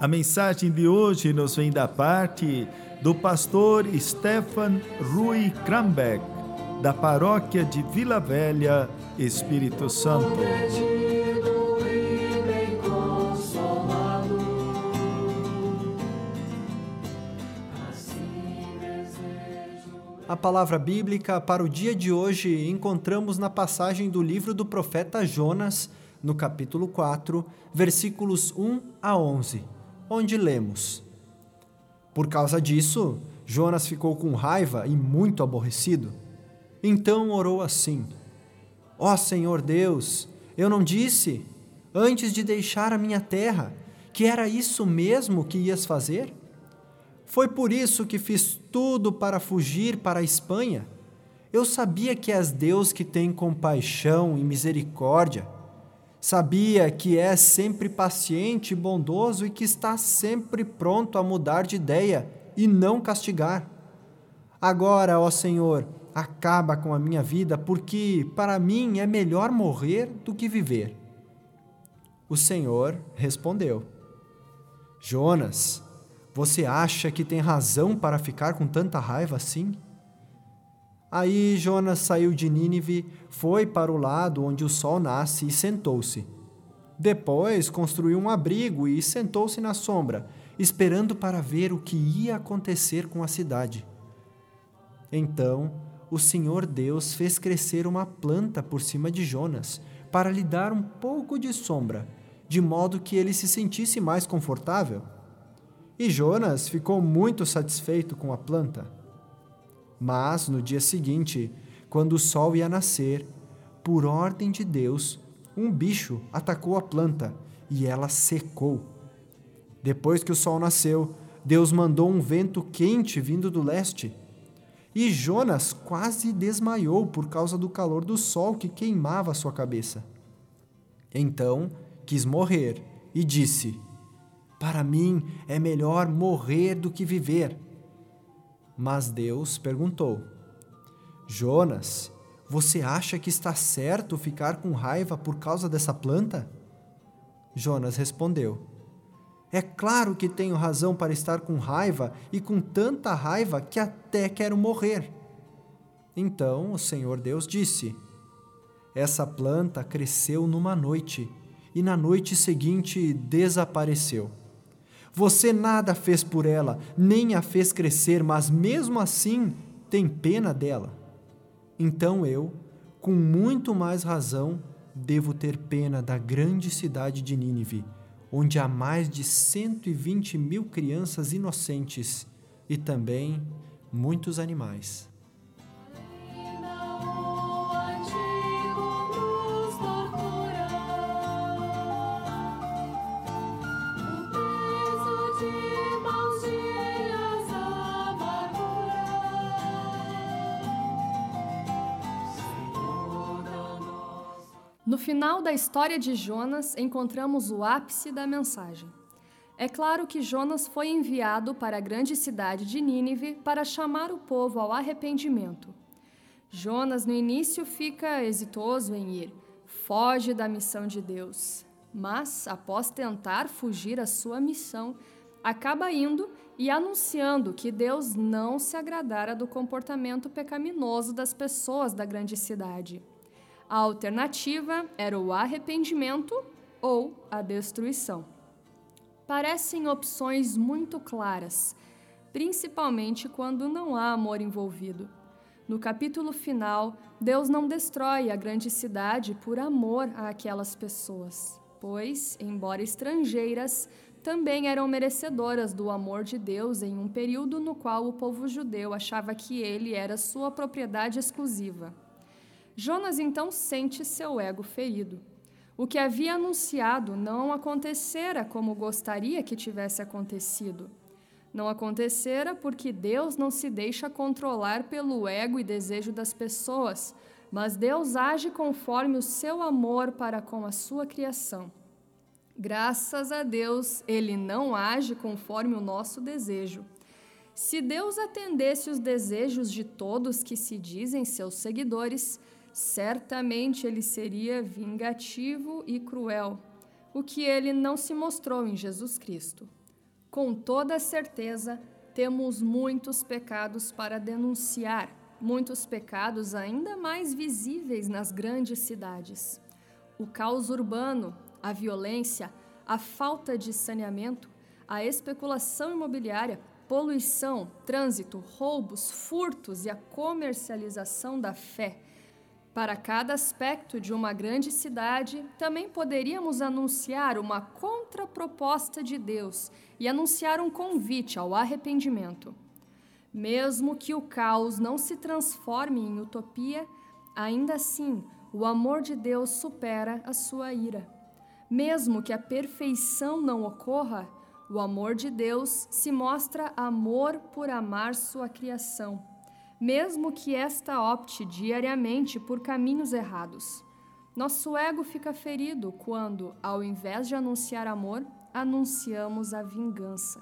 a mensagem de hoje nos vem da parte do pastor Stefan Rui Krambeck, da paróquia de Vila Velha, Espírito Santo. A palavra bíblica para o dia de hoje encontramos na passagem do livro do profeta Jonas, no capítulo 4, versículos 1 a 11 onde lemos: Por causa disso, Jonas ficou com raiva e muito aborrecido. Então orou assim: Ó oh, Senhor Deus, eu não disse, antes de deixar a minha terra, que era isso mesmo que ias fazer? Foi por isso que fiz tudo para fugir para a Espanha. Eu sabia que és Deus que tem compaixão e misericórdia Sabia que é sempre paciente e bondoso e que está sempre pronto a mudar de ideia e não castigar. Agora, ó Senhor, acaba com a minha vida, porque para mim é melhor morrer do que viver. O Senhor respondeu: Jonas, você acha que tem razão para ficar com tanta raiva assim? Aí Jonas saiu de Nínive, foi para o lado onde o sol nasce e sentou-se. Depois construiu um abrigo e sentou-se na sombra, esperando para ver o que ia acontecer com a cidade. Então o Senhor Deus fez crescer uma planta por cima de Jonas, para lhe dar um pouco de sombra, de modo que ele se sentisse mais confortável. E Jonas ficou muito satisfeito com a planta. Mas no dia seguinte, quando o sol ia nascer, por ordem de Deus, um bicho atacou a planta e ela secou. Depois que o sol nasceu, Deus mandou um vento quente vindo do leste. E Jonas quase desmaiou por causa do calor do sol que queimava sua cabeça. Então quis morrer e disse: Para mim é melhor morrer do que viver. Mas Deus perguntou: Jonas, você acha que está certo ficar com raiva por causa dessa planta? Jonas respondeu: É claro que tenho razão para estar com raiva e com tanta raiva que até quero morrer. Então o Senhor Deus disse: Essa planta cresceu numa noite e na noite seguinte desapareceu. Você nada fez por ela, nem a fez crescer, mas mesmo assim tem pena dela. Então eu, com muito mais razão, devo ter pena da grande cidade de Nínive, onde há mais de 120 mil crianças inocentes e também muitos animais. No final da história de Jonas, encontramos o ápice da mensagem. É claro que Jonas foi enviado para a grande cidade de Nínive para chamar o povo ao arrependimento. Jonas, no início, fica exitoso em ir, foge da missão de Deus. Mas, após tentar fugir à sua missão, acaba indo e anunciando que Deus não se agradara do comportamento pecaminoso das pessoas da grande cidade. A alternativa era o arrependimento ou a destruição. Parecem opções muito claras, principalmente quando não há amor envolvido. No capítulo final, Deus não destrói a grande cidade por amor àquelas pessoas, pois, embora estrangeiras, também eram merecedoras do amor de Deus em um período no qual o povo judeu achava que ele era sua propriedade exclusiva. Jonas então sente seu ego ferido. O que havia anunciado não acontecera como gostaria que tivesse acontecido. Não acontecera porque Deus não se deixa controlar pelo ego e desejo das pessoas, mas Deus age conforme o seu amor para com a sua criação. Graças a Deus, ele não age conforme o nosso desejo. Se Deus atendesse os desejos de todos que se dizem seus seguidores, certamente ele seria vingativo e cruel, o que ele não se mostrou em Jesus Cristo. Com toda certeza, temos muitos pecados para denunciar, muitos pecados ainda mais visíveis nas grandes cidades. O caos urbano, a violência, a falta de saneamento, a especulação imobiliária, poluição, trânsito, roubos, furtos e a comercialização da fé. Para cada aspecto de uma grande cidade, também poderíamos anunciar uma contraproposta de Deus e anunciar um convite ao arrependimento. Mesmo que o caos não se transforme em utopia, ainda assim o amor de Deus supera a sua ira. Mesmo que a perfeição não ocorra, o amor de Deus se mostra amor por amar sua criação, mesmo que esta opte diariamente por caminhos errados. Nosso ego fica ferido quando, ao invés de anunciar amor, anunciamos a vingança,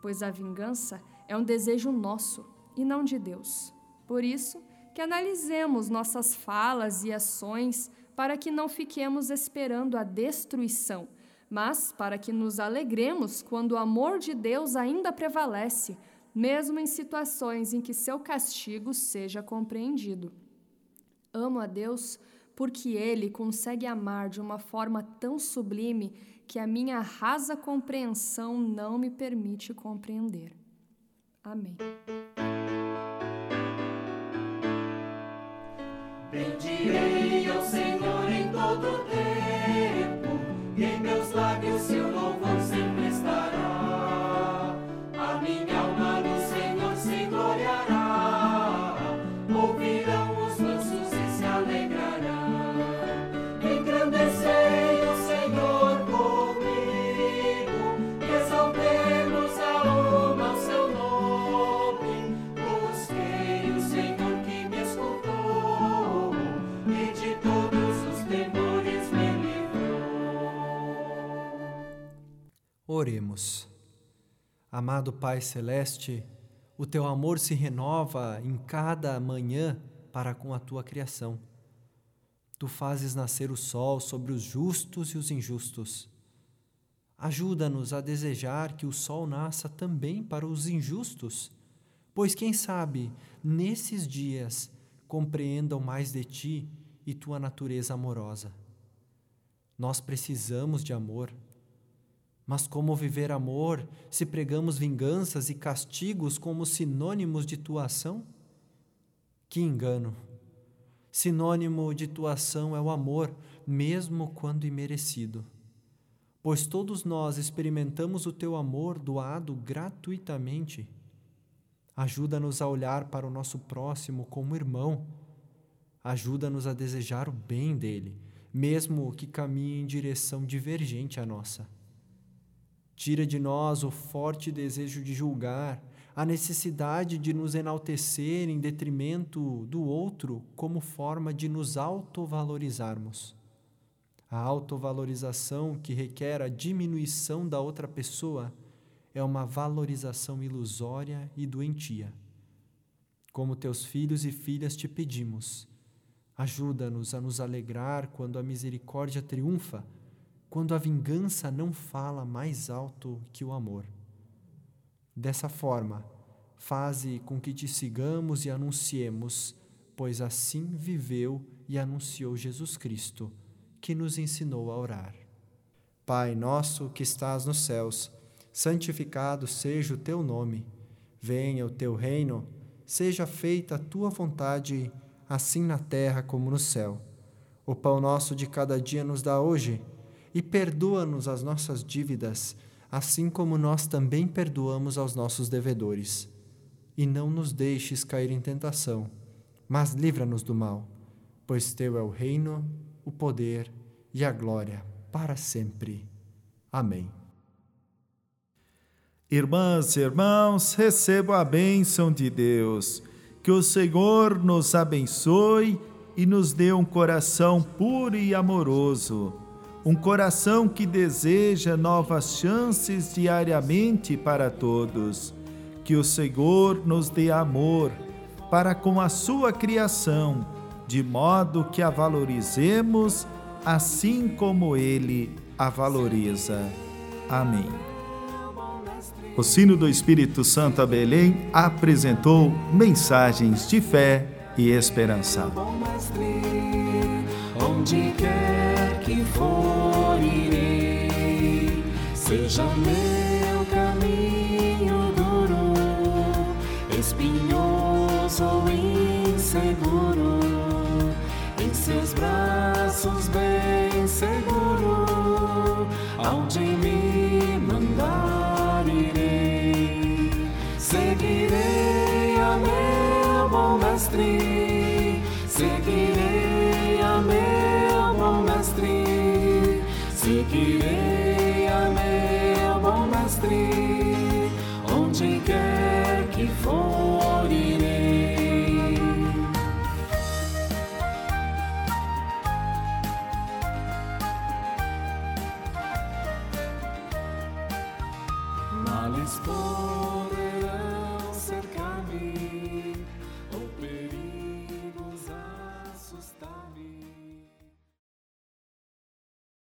pois a vingança é um desejo nosso e não de Deus. Por isso, que analisemos nossas falas e ações para que não fiquemos esperando a destruição, mas para que nos alegremos quando o amor de Deus ainda prevalece, mesmo em situações em que seu castigo seja compreendido. Amo a Deus porque Ele consegue amar de uma forma tão sublime que a minha rasa compreensão não me permite compreender. Amém. Bendirei ao Senhor em todo tempo, e em meus lábios seu louvor Oremos. Amado Pai Celeste, o teu amor se renova em cada manhã para com a tua criação. Tu fazes nascer o sol sobre os justos e os injustos. Ajuda-nos a desejar que o sol nasça também para os injustos, pois quem sabe, nesses dias, compreendam mais de ti e tua natureza amorosa. Nós precisamos de amor. Mas como viver amor se pregamos vinganças e castigos como sinônimos de tua ação? Que engano! Sinônimo de tua ação é o amor, mesmo quando imerecido. Pois todos nós experimentamos o teu amor doado gratuitamente. Ajuda-nos a olhar para o nosso próximo como irmão. Ajuda-nos a desejar o bem dele, mesmo que caminhe em direção divergente à nossa. Tira de nós o forte desejo de julgar, a necessidade de nos enaltecer em detrimento do outro como forma de nos autovalorizarmos. A autovalorização que requer a diminuição da outra pessoa é uma valorização ilusória e doentia. Como teus filhos e filhas te pedimos, ajuda-nos a nos alegrar quando a misericórdia triunfa quando a vingança não fala mais alto que o amor. Dessa forma, faze com que te sigamos e anunciemos, pois assim viveu e anunciou Jesus Cristo, que nos ensinou a orar. Pai nosso que estás nos céus, santificado seja o teu nome. Venha o teu reino, seja feita a tua vontade, assim na terra como no céu. O pão nosso de cada dia nos dá hoje e perdoa-nos as nossas dívidas, assim como nós também perdoamos aos nossos devedores. E não nos deixes cair em tentação, mas livra-nos do mal, pois teu é o reino, o poder e a glória para sempre. Amém. Irmãs e irmãos, recebam a bênção de Deus. Que o Senhor nos abençoe e nos dê um coração puro e amoroso. Um coração que deseja novas chances diariamente para todos. Que o Senhor nos dê amor para com a sua criação, de modo que a valorizemos assim como ele a valoriza. Amém. O sino do Espírito Santo a Belém apresentou mensagens de fé e esperança. Onde quer que for, irei, seja meu caminho duro, espinhoso ou inseguro, em seus braços bem seguro, aonde